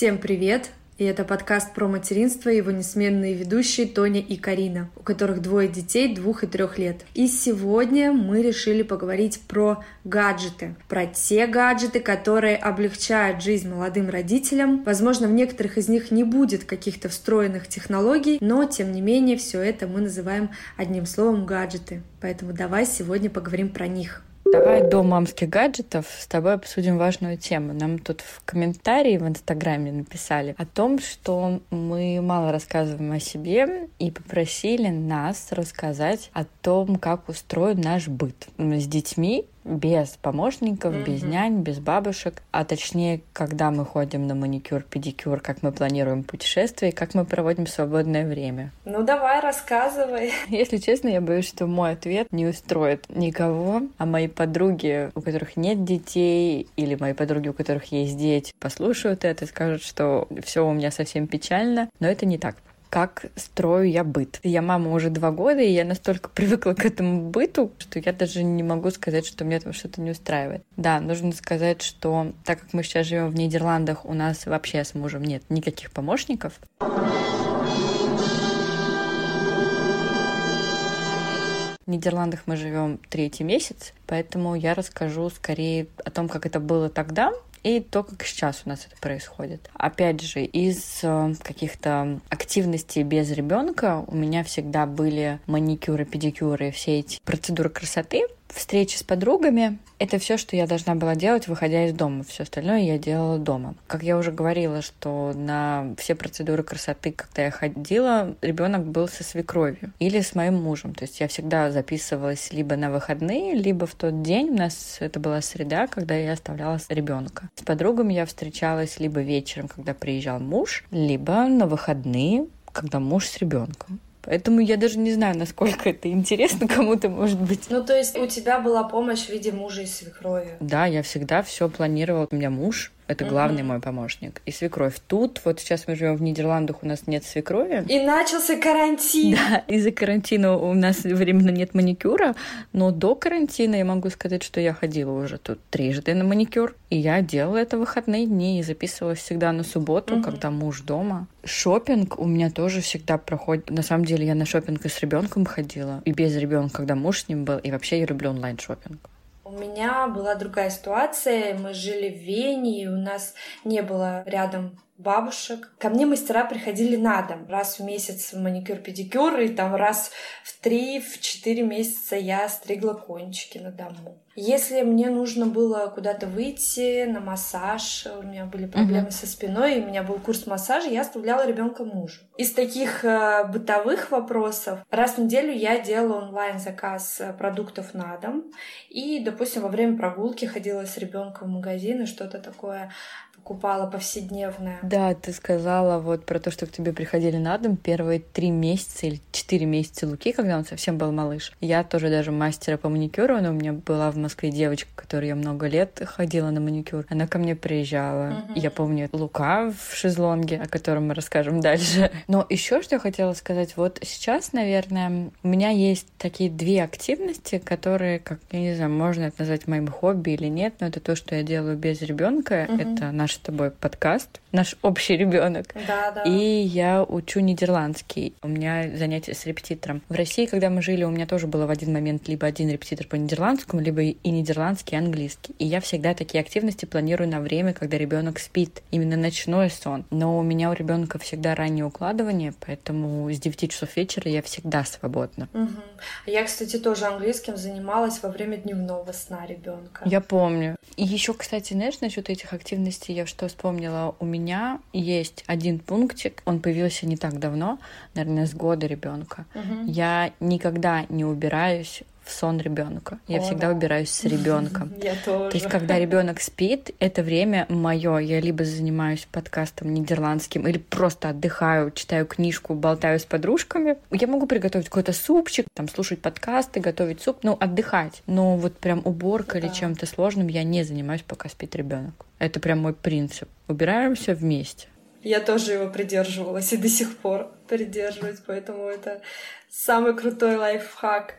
Всем привет! И это подкаст про материнство и его несменные ведущие Тоня и Карина, у которых двое детей двух и трех лет. И сегодня мы решили поговорить про гаджеты, про те гаджеты, которые облегчают жизнь молодым родителям. Возможно, в некоторых из них не будет каких-то встроенных технологий, но тем не менее все это мы называем одним словом гаджеты. Поэтому давай сегодня поговорим про них. Давай до мамских гаджетов с тобой обсудим важную тему. Нам тут в комментарии в Инстаграме написали о том, что мы мало рассказываем о себе и попросили нас рассказать о том, как устроен наш быт с детьми без помощников, mm-hmm. без нянь, без бабушек, а точнее, когда мы ходим на маникюр, педикюр, как мы планируем путешествия, как мы проводим свободное время. Ну давай, рассказывай. Если честно, я боюсь, что мой ответ не устроит никого, а мои подруги, у которых нет детей, или мои подруги, у которых есть дети, послушают это и скажут, что все у меня совсем печально, но это не так как строю я быт. Я мама уже два года, и я настолько привыкла к этому быту, что я даже не могу сказать, что мне там что-то не устраивает. Да, нужно сказать, что так как мы сейчас живем в Нидерландах, у нас вообще с мужем нет никаких помощников. В Нидерландах мы живем третий месяц, поэтому я расскажу скорее о том, как это было тогда, и то, как сейчас у нас это происходит. Опять же, из э, каких-то активностей без ребенка у меня всегда были маникюры, педикюры, все эти процедуры красоты, встречи с подругами — это все, что я должна была делать, выходя из дома. Все остальное я делала дома. Как я уже говорила, что на все процедуры красоты, когда я ходила, ребенок был со свекровью или с моим мужем. То есть я всегда записывалась либо на выходные, либо в тот день. У нас это была среда, когда я оставляла ребенка. С подругами я встречалась либо вечером, когда приезжал муж, либо на выходные, когда муж с ребенком. Поэтому я даже не знаю, насколько это интересно кому-то может быть. Ну, то есть у тебя была помощь в виде мужа и свекрови? Да, я всегда все планировала. У меня муж, это главный мой помощник. И свекровь. Тут, вот сейчас мы живем в Нидерландах, у нас нет свекрови. И начался карантин. Да, из-за карантина у нас временно нет маникюра, но до карантина я могу сказать, что я ходила уже тут трижды на маникюр. И я делала это в выходные дни и записывалась всегда на субботу, угу. когда муж дома. Шопинг у меня тоже всегда проходит. На самом деле я на шопинг и с ребенком ходила, и без ребенка, когда муж с ним был. И вообще я люблю онлайн шопинг. У меня была другая ситуация. Мы жили в Вене, и у нас не было рядом бабушек. Ко мне мастера приходили на дом. Раз в месяц маникюр-педикюр, и там раз в три, в четыре месяца я стригла кончики на дому. Если мне нужно было куда-то выйти на массаж, у меня были проблемы uh-huh. со спиной, и у меня был курс массажа, я оставляла ребенка мужу. Из таких э, бытовых вопросов раз в неделю я делала онлайн заказ э, продуктов на дом, и, допустим, во время прогулки ходила с ребенком в магазин и что-то такое покупала повседневное. Да, ты сказала вот про то, что к тебе приходили на дом первые три месяца или четыре месяца Луки, когда он совсем был малыш. Я тоже даже мастера по маникюру, она у меня была в Москве девочка, которой я много лет ходила на маникюр. Она ко мне приезжала. Угу. Я помню Лука в шезлонге, о котором мы расскажем дальше. Но еще что я хотела сказать, вот сейчас, наверное, у меня есть такие две активности, которые, как я не знаю, можно это назвать моим хобби или нет, но это то, что я делаю без ребенка. Угу. Это наш с тобой подкаст, наш общий ребенок. Да, да. И я учу нидерландский. У меня занятия с репетитором. В России, когда мы жили, у меня тоже было в один момент либо один репетитор по нидерландскому, либо и нидерландский, и английский. И я всегда такие активности планирую на время, когда ребенок спит. Именно ночной сон. Но у меня у ребенка всегда раннее укладывание, поэтому с 9 часов вечера я всегда свободна. Угу. Я, кстати, тоже английским занималась во время дневного сна ребенка. Я помню. И еще, кстати, знаешь, насчет этих активностей я что вспомнила. У меня есть один пунктик, он появился не так давно, наверное, с года ребенка. Угу. Я никогда не убираюсь в сон ребенка. Я О, всегда да. убираюсь с ребенком. Я тоже. То есть, когда ребенок спит, это время мое. Я либо занимаюсь подкастом нидерландским, или просто отдыхаю, читаю книжку, болтаю с подружками. Я могу приготовить какой-то супчик, там слушать подкасты, готовить суп, ну, отдыхать. Но вот прям уборка да. или чем-то сложным я не занимаюсь, пока спит ребенок. Это прям мой принцип. Убираем все вместе. Я тоже его придерживалась и до сих пор. Придерживать, поэтому это самый крутой лайфхак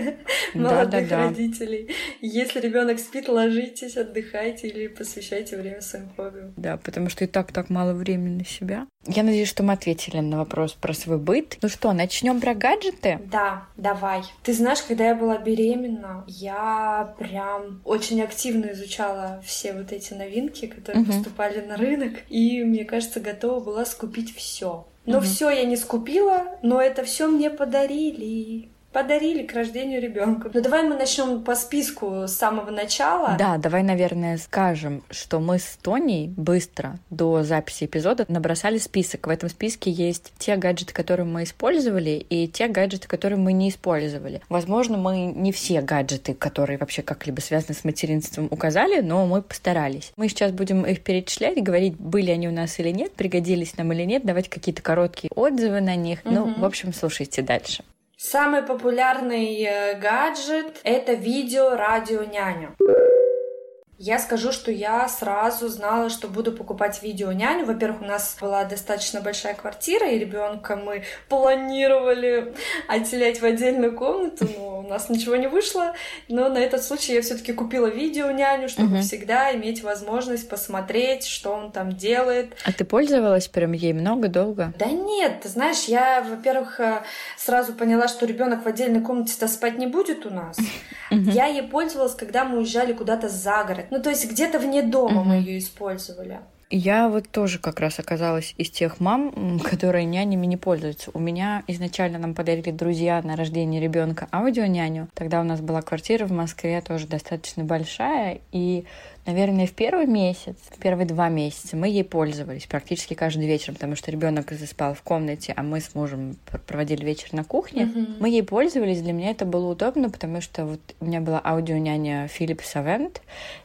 молодых родителей. Если ребенок спит, ложитесь, отдыхайте или посвящайте время своим хобби. Да, потому что и так так мало времени на себя. Я надеюсь, что мы ответили на вопрос про свой быт. Ну что, начнем про гаджеты? Да, давай. Ты знаешь, когда я была беременна, я прям очень активно изучала все вот эти новинки, которые угу. поступали на рынок, и мне кажется, готова была скупить все. Но угу. все я не скупила, но это все мне подарили подарили к рождению ребенка. Ну давай мы начнем по списку с самого начала. Да, давай, наверное, скажем, что мы с Тоней быстро до записи эпизода набросали список. В этом списке есть те гаджеты, которые мы использовали, и те гаджеты, которые мы не использовали. Возможно, мы не все гаджеты, которые вообще как-либо связаны с материнством, указали, но мы постарались. Мы сейчас будем их перечислять, говорить, были они у нас или нет, пригодились нам или нет, давать какие-то короткие отзывы на них. Угу. Ну, в общем, слушайте дальше. Самый популярный э, гаджет — это видео-радио-няня. Я скажу, что я сразу знала, что буду покупать видео няню. Во-первых, у нас была достаточно большая квартира, и ребенка мы планировали отселять в отдельную комнату, но у нас ничего не вышло. Но на этот случай я все-таки купила видео няню, чтобы угу. всегда иметь возможность посмотреть, что он там делает. А ты пользовалась прям ей много, долго? Да нет, ты знаешь, я, во-первых, э, сразу поняла, что ребенок в отдельной комнате-то спать не будет у нас. Я ей пользовалась, когда мы уезжали куда-то за город. Ну, то есть где-то вне дома мы ее использовали. Я вот тоже как раз оказалась из тех мам, которые нянями не пользуются. У меня изначально нам подарили друзья на рождение ребенка аудионяню. Тогда у нас была квартира в Москве тоже достаточно большая, и Наверное, в первый месяц, в первые два месяца мы ей пользовались практически каждый вечер, потому что ребенок заспал в комнате, а мы с мужем проводили вечер на кухне. Mm-hmm. Мы ей пользовались, для меня это было удобно, потому что вот у меня была аудионяня Philips Avent,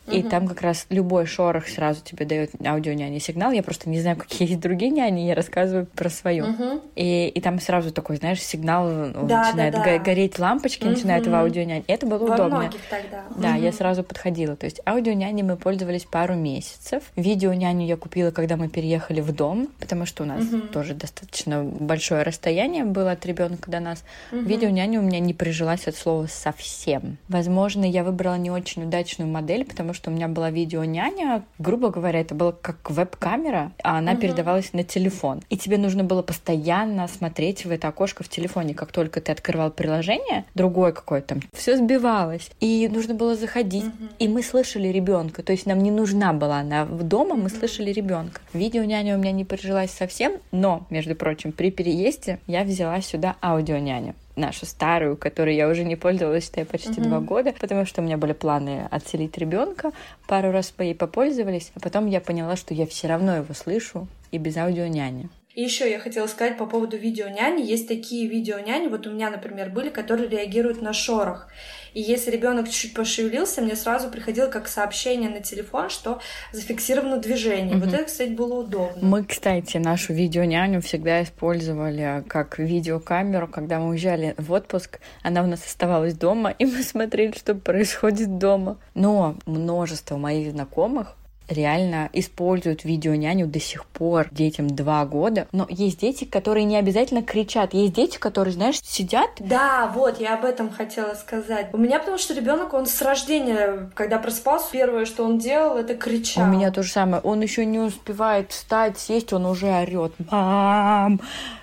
mm-hmm. и там как раз любой шорох сразу тебе дает аудионяня сигнал. Я просто не знаю, какие есть другие няни, я рассказываю про свою. Mm-hmm. И, и там сразу такой, знаешь, сигнал да, начинает да, да. гореть лампочки, mm-hmm. начинает в аудионяне. Это было Во удобно. тогда. Да, mm-hmm. я сразу подходила. То есть аудионяни мы пользовались пару месяцев. Видео няню я купила, когда мы переехали в дом, потому что у нас угу. тоже достаточно большое расстояние было от ребенка до нас. Угу. Видео няню у меня не прижилась от слова совсем. Возможно, я выбрала не очень удачную модель, потому что у меня была видео няня, грубо говоря, это было как веб-камера, а она угу. передавалась на телефон. И тебе нужно было постоянно смотреть в это окошко в телефоне. Как только ты открывал приложение, другое какое-то, там все сбивалось. И нужно было заходить. Угу. И мы слышали ребенка. То есть нам не нужна была она в дома, мы слышали ребенка. Видео няня у меня не прижилась совсем, но, между прочим, при переезде я взяла сюда аудио няню нашу старую, которой я уже не пользовалась, считай, почти uh-huh. два года, потому что у меня были планы отселить ребенка. Пару раз по ей попользовались, а потом я поняла, что я все равно его слышу и без аудио няни. И еще я хотела сказать по поводу видео няни. Есть такие видео няни, вот у меня, например, были, которые реагируют на шорох. И если ребенок чуть-чуть пошевелился, мне сразу приходило как сообщение на телефон, что зафиксировано движение. Угу. Вот это, кстати, было удобно. Мы, кстати, нашу видеоняню всегда использовали как видеокамеру, когда мы уезжали в отпуск. Она у нас оставалась дома, и мы смотрели, что происходит дома. Но множество моих знакомых реально используют видеоняню до сих пор детям два года. Но есть дети, которые не обязательно кричат. Есть дети, которые, знаешь, сидят. Да, вот, я об этом хотела сказать. У меня потому что ребенок, он с рождения, когда просыпался, первое, что он делал, это кричал. У меня то же самое. Он еще не успевает встать, сесть, он уже орет. Мам!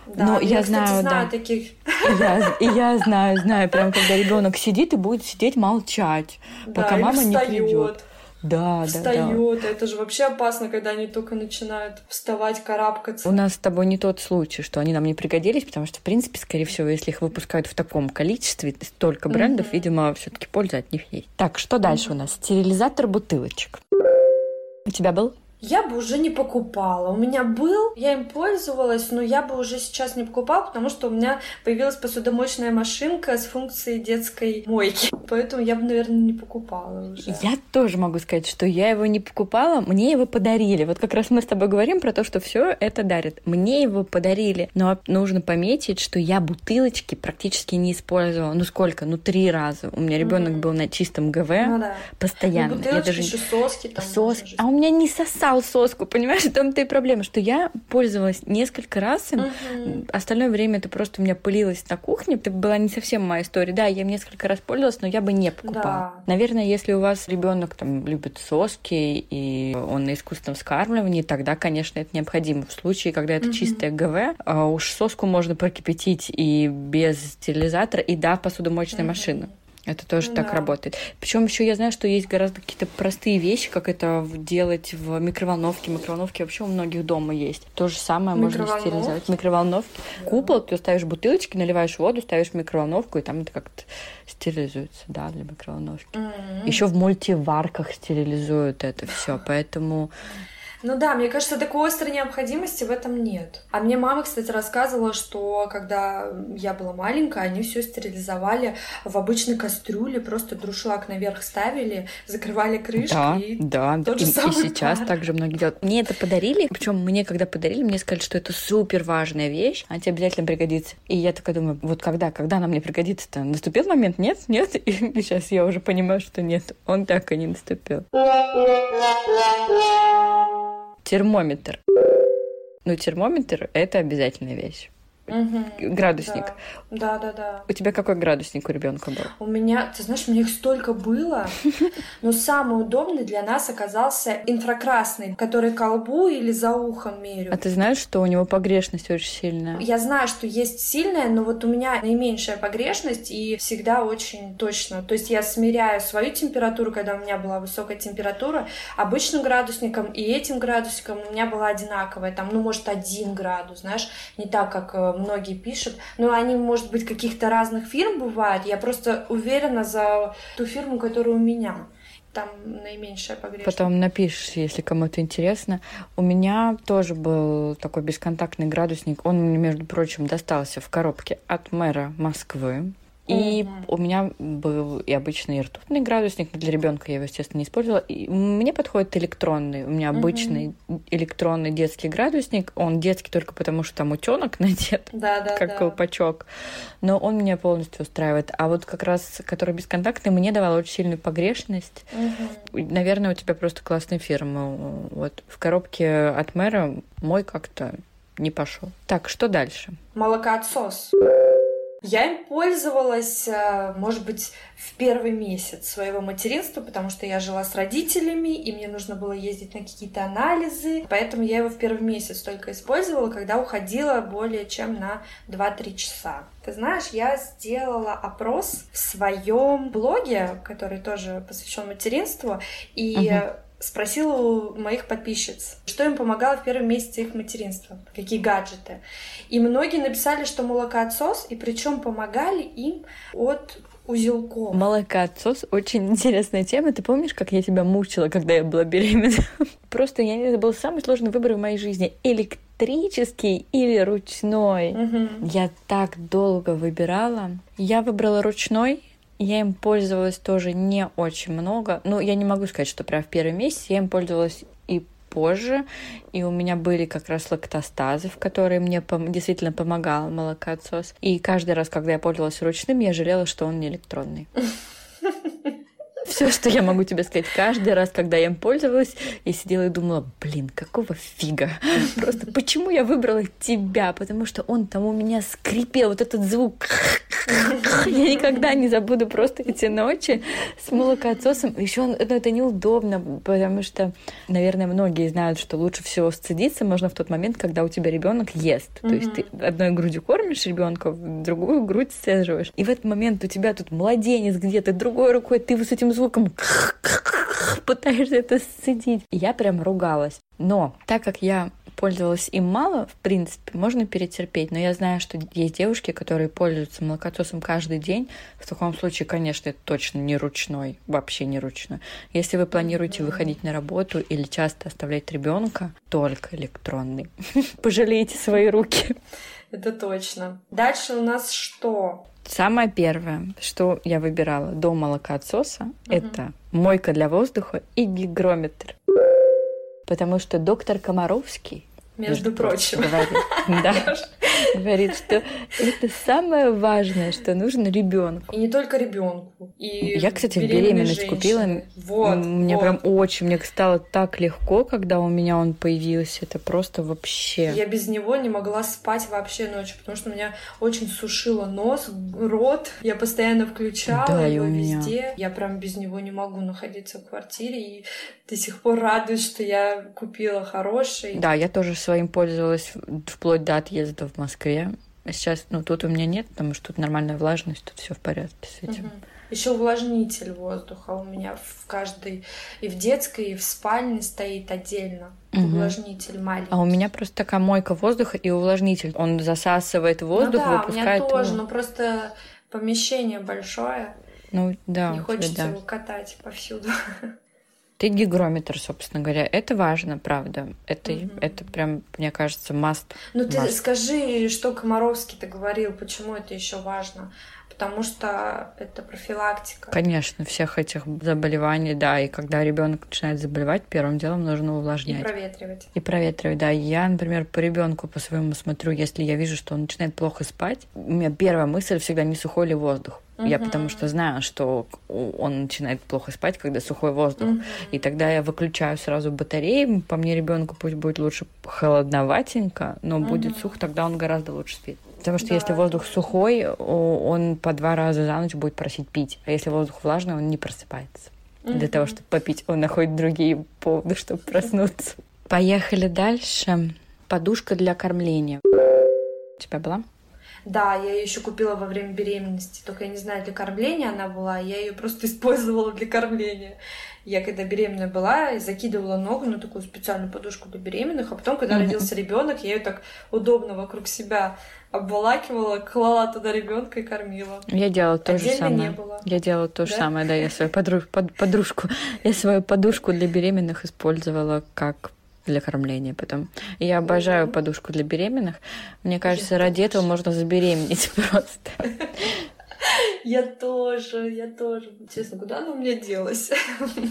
Да, Но я, я кстати, знаю, знаю да. таких. Я, и я знаю, знаю, прям когда ребенок сидит и будет сидеть молчать, да, пока мама не придет. Да, встает. да, да. Это же вообще опасно, когда они только начинают вставать, карабкаться. У нас с тобой не тот случай, что они нам не пригодились, потому что, в принципе, скорее всего, если их выпускают в таком количестве, столько брендов, mm-hmm. видимо, все-таки польза от них есть. Так, что дальше mm-hmm. у нас? Стерилизатор бутылочек. У тебя был? Я бы уже не покупала. У меня был, я им пользовалась, но я бы уже сейчас не покупала, потому что у меня появилась посудомоечная машинка с функцией детской мойки. Поэтому я бы, наверное, не покупала уже. Я тоже могу сказать, что я его не покупала, мне его подарили. Вот как раз мы с тобой говорим про то, что все это дарят. Мне его подарили, но нужно пометить, что я бутылочки практически не использовала. Ну сколько? Ну три раза. У меня ребенок mm-hmm. был на чистом ГВ ну, да. постоянно. Ну, бутылочки, я даже... еще соски. Там соски. А у меня не сосал сосал соску, понимаешь? В том-то и проблема, что я пользовалась несколько раз им, угу. остальное время это просто у меня пылилось на кухне, это была не совсем моя история. Да, я несколько раз пользовалась, но я бы не покупала. Да. Наверное, если у вас ребенок там любит соски и он на искусственном скармливании, тогда, конечно, это необходимо. В случае, когда это угу. чистое ГВ, а уж соску можно прокипятить и без стерилизатора, и да, в посудомоечной угу. машины. Это тоже да. так работает. Причем еще я знаю, что есть гораздо какие-то простые вещи, как это делать в микроволновке. Микроволновки вообще у многих дома есть. То же самое можно стерилизовать. Микроволновки. Да. Купол, ты ставишь бутылочки, наливаешь воду, ставишь в микроволновку, и там это как-то стерилизуется, да, для микроволновки. Mm-hmm. Еще в мультиварках стерилизуют это все, поэтому ну да, мне кажется, такой острой необходимости в этом нет. А мне мама, кстати, рассказывала, что когда я была маленькая, они все стерилизовали в обычной кастрюле, просто друшлаг наверх ставили, закрывали крышку. Да, и да, тот и, же самый и сейчас пар. также многие делают. Мне это подарили, причем мне когда подарили, мне сказали, что это супер важная вещь, она тебе обязательно пригодится. И я такая думаю, вот когда, когда она мне пригодится-то? Наступил момент? Нет, нет. И сейчас я уже понимаю, что нет, он так и не наступил термометр. Ну, термометр — это обязательная вещь. Угу, градусник. Да. да, да, да. У тебя какой градусник у ребенка был? У меня, ты знаешь, у меня их столько было, но самый удобный для нас оказался инфракрасный, который колбу или за ухом меряют. А ты знаешь, что у него погрешность очень сильная? Я знаю, что есть сильная, но вот у меня наименьшая погрешность и всегда очень точно. То есть я смиряю свою температуру, когда у меня была высокая температура, обычным градусником и этим градусником у меня была одинаковая, там, ну, может, один градус, знаешь, не так, как э, многие пишут. Но они, может быть, каких-то разных фирм бывают. Я просто уверена за ту фирму, которая у меня там наименьшая погрешность. Потом напишешь, если кому-то интересно. У меня тоже был такой бесконтактный градусник. Он мне, между прочим, достался в коробке от мэра Москвы. И у меня был и обычный ртутный градусник, для ребенка я его, естественно, не использовала. И мне подходит электронный. У меня обычный угу. электронный детский градусник. Он детский только потому, что там утенок надет, да, да, как да. колпачок. Но он меня полностью устраивает. А вот как раз, который бесконтактный, мне давал очень сильную погрешность. Угу. Наверное, у тебя просто классная фирма. Вот в коробке от мэра мой как-то не пошел. Так, что дальше? Молокоотсос. Я им пользовалась, э, может быть, в первый месяц своего материнства, потому что я жила с родителями, и мне нужно было ездить на какие-то анализы. Поэтому я его в первый месяц только использовала, когда уходила более чем на 2-3 часа. Ты знаешь, я сделала опрос в своем блоге, который тоже посвящен материнству, и uh-huh спросила у моих подписчиц, что им помогало в первом месяце их материнства, какие гаджеты. И многие написали, что молокоотсос, и причем помогали им от узелков. Молокоотсос очень интересная тема. Ты помнишь, как я тебя мучила, когда я была беременна? Просто я, это был самый сложный выбор в моей жизни. Электрический или ручной. Угу. Я так долго выбирала. Я выбрала ручной, я им пользовалась тоже не очень много. Ну, я не могу сказать, что прям в первый месяц. Я им пользовалась и позже, и у меня были как раз лактостазы, в которые мне пом- действительно помогал молокоотсос. И каждый раз, когда я пользовалась ручным, я жалела, что он не электронный. Все, что я могу тебе сказать, каждый раз, когда я им пользовалась, я сидела и думала, блин, какого фига? Просто почему я выбрала тебя? Потому что он там у меня скрипел, вот этот звук. Я никогда не забуду просто эти ночи с молокоотсосом. Еще ну, это неудобно, потому что, наверное, многие знают, что лучше всего сцедиться можно в тот момент, когда у тебя ребенок ест. То есть ты одной грудью кормишь ребенка, другую грудь сцеживаешь. И в этот момент у тебя тут младенец где-то, другой рукой ты с этим звуком пытаешься это сцедить. Я прям ругалась. Но так как я пользовалась им мало, в принципе, можно перетерпеть. Но я знаю, что есть девушки, которые пользуются молокососом каждый день. В таком случае, конечно, это точно не ручной, вообще не ручной. Если вы планируете выходить на работу или часто оставлять ребенка, только электронный. Пожалейте свои руки. Это точно. Дальше у нас что? Самое первое, что я выбирала до молокоотсоса, угу. это мойка для воздуха и гигрометр. Потому что доктор Комаровский между прочим. Говорит, да. говорит, что это самое важное, что нужно ребенку. И не только ребенку. И я, кстати, беременность женщины. купила. Вот, мне вот. прям очень, мне стало так легко, когда у меня он появился. Это просто вообще. Я без него не могла спать вообще ночью, потому что у меня очень сушило нос, рот. Я постоянно включала да, его везде. Я прям без него не могу находиться в квартире. И до сих пор радуюсь, что я купила хороший. Да, я тоже своим пользовалась вплоть до отъезда в Москве. Сейчас, ну, тут у меня нет, потому что тут нормальная влажность, тут все в порядке с этим. Угу. Еще увлажнитель воздуха у меня в каждой и в детской, и в спальне стоит отдельно. Угу. Увлажнитель маленький. А у меня просто такая мойка воздуха и увлажнитель. Он засасывает воздух, ну, да, выпускает. У меня тоже, его. но просто помещение большое. Ну да. Не хочется да. его катать повсюду. Ты гигрометр, собственно говоря. Это важно, правда. Это, угу. это прям, мне кажется, маст. Ну ты скажи, что Комаровский-то говорил, почему это еще важно? Потому что это профилактика. Конечно, всех этих заболеваний, да. И когда ребенок начинает заболевать, первым делом нужно увлажнять. И проветривать. И проветривать, да. Я, например, по ребенку по своему смотрю, если я вижу, что он начинает плохо спать, у меня первая мысль всегда не сухой ли воздух. Uh-huh. Я потому что знаю, что он начинает плохо спать, когда сухой воздух. Uh-huh. И тогда я выключаю сразу батареи. По мне ребенку пусть будет лучше холодноватенько, но uh-huh. будет сух, тогда он гораздо лучше спит. Потому что да. если воздух сухой, он по два раза за ночь будет просить пить. А если воздух влажный, он не просыпается. Uh-huh. Для того, чтобы попить, он находит другие поводы, чтобы проснуться. Поехали дальше. Подушка для кормления. У тебя была? Да, я ее еще купила во время беременности, только я не знаю, для кормления она была, я ее просто использовала для кормления. Я когда беременная была, закидывала ногу на такую специальную подушку для беременных, а потом, когда mm-hmm. родился ребенок, я ее так удобно вокруг себя обволакивала, клала туда ребенка и кормила. Я делала то Отдельно же самое. Не было. Я делала то да? же самое, да, я свою подруж... под... подружку, я свою подушку для беременных использовала как для кормления потом. я обожаю подушку для беременных. Мне кажется, ради этого можно забеременеть просто. Я тоже, я тоже. Честно, куда она у меня делась?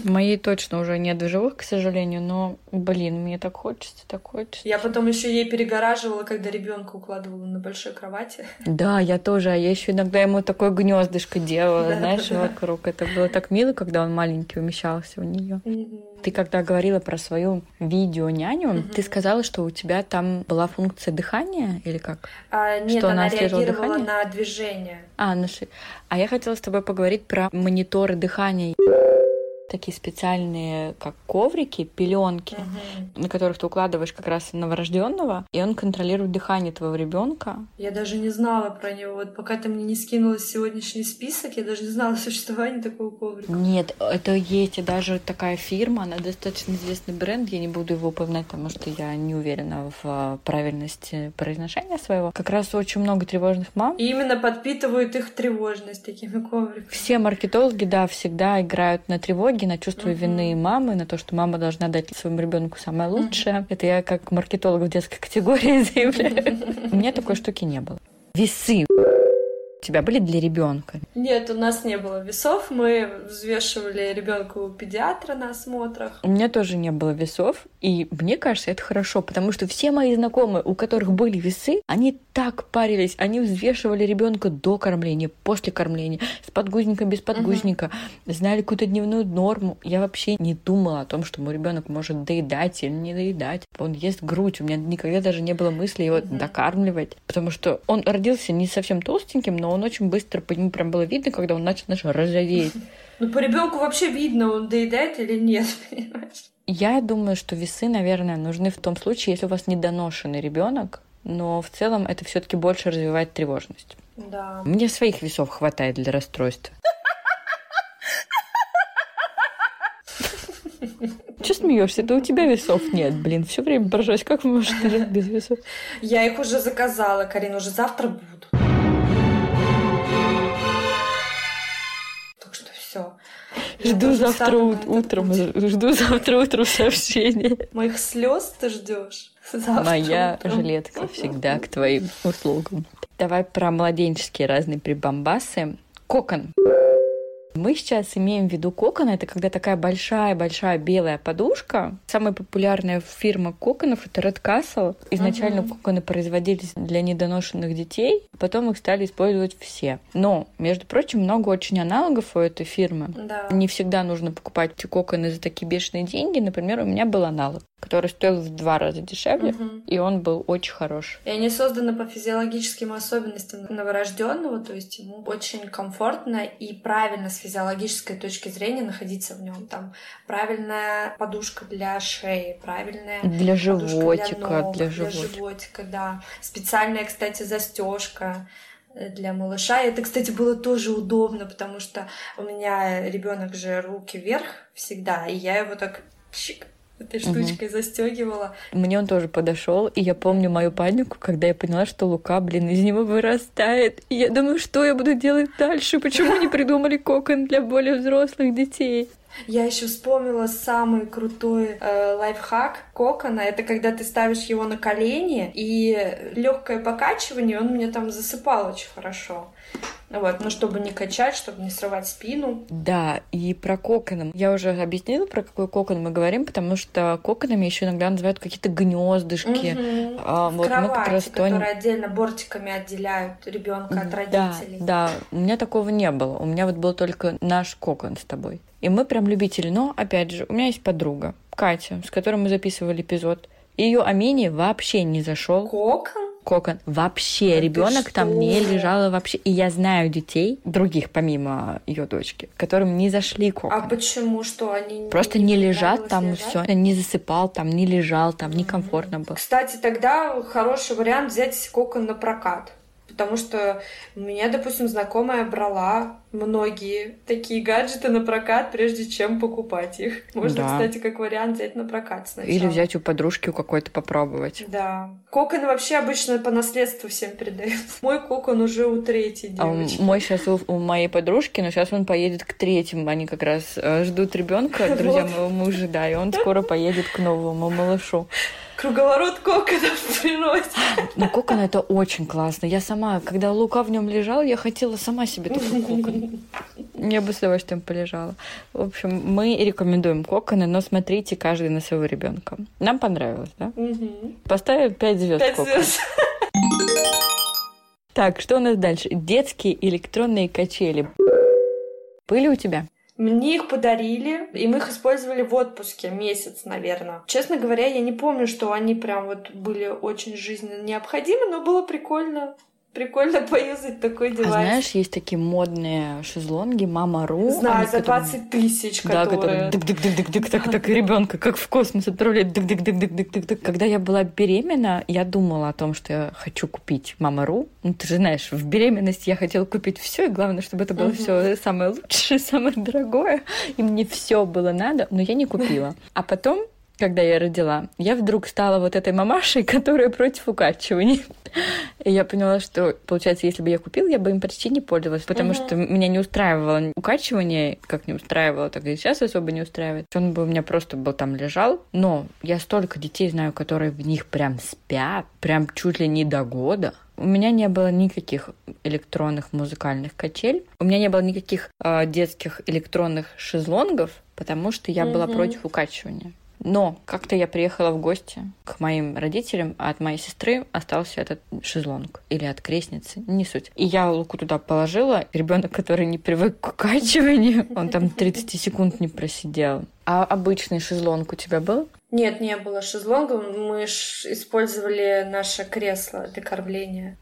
Моей точно уже нет в живых, к сожалению, но, блин, мне так хочется, так хочется. Я потом еще ей перегораживала, когда ребенка укладывала на большой кровати. Да, я тоже. А я еще иногда ему такое гнездышко делала, да, знаешь, да. вокруг. Это было так мило, когда он маленький умещался у нее. Ты когда говорила про свою видео няню, угу. ты сказала, что у тебя там была функция дыхания или как? А, нет, что она, она реагировала дыхание? на движение. А, на ши... А я хотела с тобой поговорить про мониторы дыхания такие специальные, как коврики, пеленки, угу. на которых ты укладываешь как раз новорожденного, и он контролирует дыхание твоего ребенка. Я даже не знала про него. Вот пока ты мне не скинула сегодняшний список, я даже не знала о существовании такого коврика. Нет, это есть и даже такая фирма, она достаточно известный бренд, я не буду его упоминать, потому что я не уверена в а, правильности произношения своего. Как раз очень много тревожных мам. И именно подпитывают их тревожность такими ковриками. Все маркетологи, да, всегда играют на тревоге, тревоги, на чувство uh-huh. вины мамы, на то, что мама должна дать своему ребенку самое лучшее. Uh-huh. Это я как маркетолог в детской категории заявляю. У меня такой штуки не было. Весы у тебя были для ребенка? Нет, у нас не было весов. Мы взвешивали ребенка у педиатра на осмотрах. У меня тоже не было весов. И мне кажется, это хорошо, потому что все мои знакомые, у которых были весы, они так парились, они взвешивали ребенка до кормления, после кормления, с подгузником, без подгузника, угу. знали какую-то дневную норму. Я вообще не думала о том, что мой ребенок может доедать или не доедать. Он ест грудь. У меня никогда даже не было мысли его угу. докармливать, потому что он родился не совсем толстеньким, но он очень быстро, по нему прям было видно, когда он начал, знаешь, розоветь. Ну, по ребенку вообще видно, он доедает или нет, понимаешь? Я думаю, что весы, наверное, нужны в том случае, если у вас недоношенный ребенок, но в целом это все-таки больше развивает тревожность. Да. Мне своих весов хватает для расстройства. Че смеешься? Да у тебя весов нет, блин. Все время поражаюсь, как вы можете жить без весов? Я их уже заказала, Карина, уже завтра будут. Жду завтра утром. Жду завтра утром сообщения. Моих слез ты ждешь? Моя жилетка всегда к твоим услугам. Давай про младенческие разные прибамбасы. Кокон. Мы сейчас имеем в виду кокон. Это когда такая большая-большая белая подушка. Самая популярная фирма коконов — это Red Castle. Изначально uh-huh. коконы производились для недоношенных детей, потом их стали использовать все. Но, между прочим, много очень аналогов у этой фирмы. Да. Не всегда нужно покупать эти коконы за такие бешеные деньги. Например, у меня был аналог который стоил в два раза дешевле, угу. и он был очень хорош. И они созданы по физиологическим особенностям новорожденного, то есть ему очень комфортно и правильно физиологической точки зрения находиться в нем. Там правильная подушка для шеи, правильная для животика, для, ног, для, животика. для животика, да. Специальная, кстати, застежка для малыша. И это, кстати, было тоже удобно, потому что у меня ребенок же руки вверх всегда, и я его так чик, этой штучкой угу. застегивала. Мне он тоже подошел, и я помню мою панику, когда я поняла, что Лука, блин, из него вырастает. И я думаю, что я буду делать дальше? Почему не придумали кокон для более взрослых детей? Я еще вспомнила самый крутой э, лайфхак кокона. Это когда ты ставишь его на колени, и легкое покачивание, он мне там засыпал очень хорошо. Вот, ну, чтобы не качать, чтобы не срывать спину. Да, и про коконы. Я уже объяснила, про какой кокон мы говорим, потому что коконами еще иногда называют какие-то гнездышки. Угу. А, вот Кровати, мы как раз которые то... отдельно бортиками отделяют ребенка от родителей. Да, да, у меня такого не было. У меня вот был только наш кокон с тобой. И мы прям любители. Но, опять же, у меня есть подруга, Катя, с которой мы записывали эпизод. Ее Амини вообще не зашел. Кокон? кокон. Вообще, ребенок там не лежал вообще. И я знаю детей, других помимо ее дочки, которым не зашли кокон. А почему? Что они Просто не, не лежат там и все. Не засыпал там, не лежал там, некомфортно было. Кстати, тогда хороший вариант взять кокон на прокат. Потому что у меня, допустим, знакомая брала многие такие гаджеты на прокат, прежде чем покупать их. Можно, да. кстати, как вариант взять на прокат сначала. Или взять у подружки у какой-то попробовать. Да. Кокон вообще обычно по наследству всем передают. Мой кокон уже у третьей девочки. А мой сейчас у, у моей подружки, но сейчас он поедет к третьему. Они как раз э, ждут ребенка, друзья вот. моего мужа, да, и он скоро поедет к новому малышу круговорот кокона в природе. Ну, кокон это очень классно. Я сама, когда Лука в нем лежал, я хотела сама себе такой кокон. Я бы с удовольствием полежала. В общем, мы рекомендуем коконы, но смотрите каждый на своего ребенка. Нам понравилось, да? Угу. Поставим 5 звезд. 5 звезд. Так, что у нас дальше? Детские электронные качели. Были у тебя? Мне их подарили, и мы их использовали в отпуске месяц, наверное. Честно говоря, я не помню, что они прям вот были очень жизненно необходимы, но было прикольно Прикольно поюзать такой девайс. А знаешь, есть такие модные шезлонги Мама Ру. Знаю, за 20 тысяч, Да, которые дык дык дык дык дык так так ребенка как в космос отправляет дык дык дык дык дык дык дык. Когда я была беременна, я думала о том, что я хочу купить Мама Ру. Ну ты же знаешь, в беременности я хотела купить все, и главное, чтобы это было все самое лучшее, самое дорогое, и мне все было надо, но я не купила. А потом когда я родила, я вдруг стала вот этой мамашей, которая против укачивания. И я поняла, что, получается, если бы я купила, я бы им почти не пользовалась, потому угу. что меня не устраивало укачивание, как не устраивало, так и сейчас особо не устраивает. Он бы у меня просто был там лежал. Но я столько детей знаю, которые в них прям спят, прям чуть ли не до года. У меня не было никаких электронных музыкальных качель. У меня не было никаких э, детских электронных шезлонгов, потому что я угу. была против укачивания. Но как-то я приехала в гости к моим родителям, а от моей сестры остался этот шезлонг. Или от крестницы, не суть. И я луку туда положила. Ребенок, который не привык к укачиванию, он там 30 секунд не просидел. А обычный шезлонг у тебя был? Нет, не было шезлонга. Мы использовали наше кресло для кормления.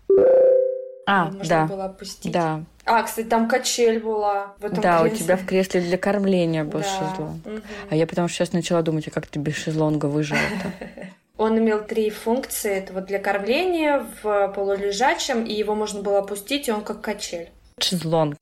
А, можно да. было опустить. Да. А, кстати, там качель была в этом Да, кресле. у тебя в кресле для кормления был да. шезлонг. Угу. А я потому что сейчас начала думать, а как ты без шезлонга выжила Он имел три функции. Это вот для кормления, в полулежачем, и его можно было опустить, и он как качель. Шезлонг.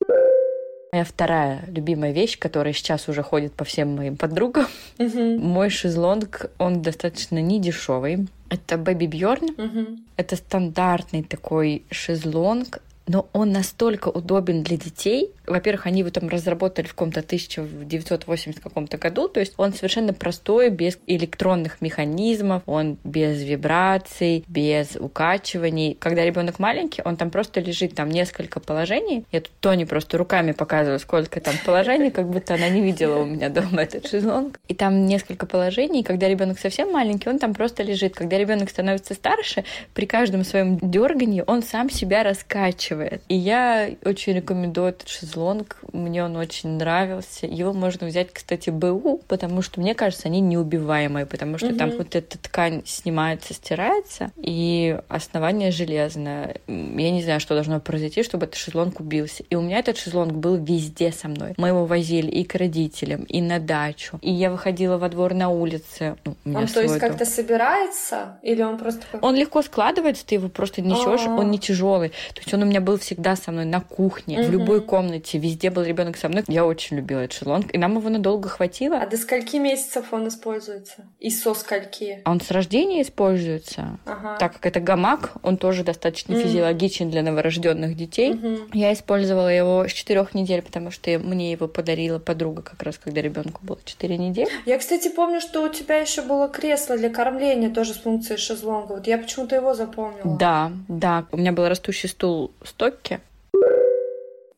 Моя вторая любимая вещь, которая сейчас уже ходит по всем моим подругам. Угу. Мой шезлонг, он достаточно недешевый. Это Baby Bjorn. Угу. Это стандартный такой шезлонг но он настолько удобен для детей. Во-первых, они его там разработали в каком-то 1980 каком-то году, то есть он совершенно простой, без электронных механизмов, он без вибраций, без укачиваний. Когда ребенок маленький, он там просто лежит, там несколько положений. Я тут Тони просто руками показываю, сколько там положений, как будто она не видела у меня дома этот шезлонг. И там несколько положений. Когда ребенок совсем маленький, он там просто лежит. Когда ребенок становится старше, при каждом своем дергании он сам себя раскачивает. И я очень рекомендую этот шезлонг. Мне он очень нравился. Его можно взять, кстати, БУ, потому что, мне кажется, они неубиваемые, потому что угу. там вот эта ткань снимается, стирается, и основание железное. Я не знаю, что должно произойти, чтобы этот шезлонг убился. И у меня этот шезлонг был везде со мной. Мы его возили и к родителям, и на дачу. И я выходила во двор на улице. Ну, он, то есть, как-то собирается? Или он просто... Он легко складывается, ты его просто несешь, А-а-а. он не тяжелый. То есть он у меня был всегда со мной на кухне, угу. в любой комнате, везде был ребенок со мной. Я очень любила этот шезлонг, и нам его надолго хватило. А до скольки месяцев он используется? И со скольки? А он с рождения используется. Ага. Так как это гамак, он тоже достаточно угу. физиологичен для новорожденных детей. Угу. Я использовала его с четырех недель, потому что мне его подарила подруга как раз, когда ребенку было четыре недели. Я, кстати, помню, что у тебя еще было кресло для кормления тоже с функцией шезлонга. Вот я почему-то его запомнила. Да, да. У меня был растущий стул Стокки,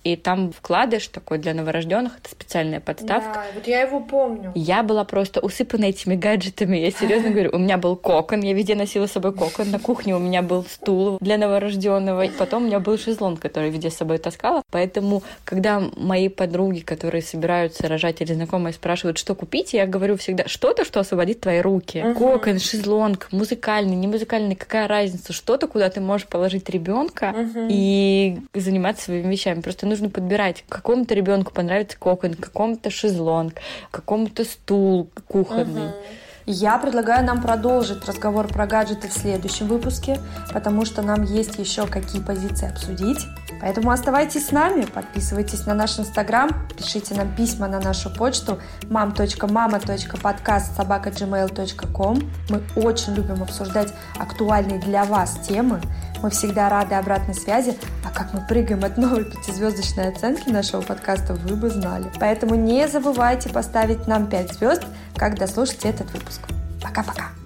и там вкладыш такой для новорожденных, это специальная подставка. Да, вот я его помню. Я была просто усыпана этими гаджетами, я серьезно говорю. У меня был кокон, я везде носила с собой кокон, на кухне у меня был стул для новорожденного, потом у меня был шезлонг, который везде с собой таскала. Поэтому, когда мои подруги, которые собираются рожать или знакомые, спрашивают, что купить, я говорю всегда что-то, что освободит твои руки. Угу. Кокон, шезлонг, музыкальный, не музыкальный, какая разница, что-то, куда ты можешь положить ребенка угу. и заниматься своими вещами. Просто нужно подбирать. Какому-то ребенку понравится кокон, какому-то шезлонг, какому-то стул кухонный. Угу. Я предлагаю нам продолжить разговор про гаджеты в следующем выпуске, потому что нам есть еще какие позиции обсудить. Поэтому оставайтесь с нами, подписывайтесь на наш инстаграм, пишите нам письма на нашу почту mam.mama.podcast.gmail.com Мы очень любим обсуждать актуальные для вас темы. Мы всегда рады обратной связи, а как мы прыгаем от новой пятизвездочной оценки нашего подкаста, вы бы знали. Поэтому не забывайте поставить нам 5 звезд, когда слушаете этот выпуск. Пока-пока!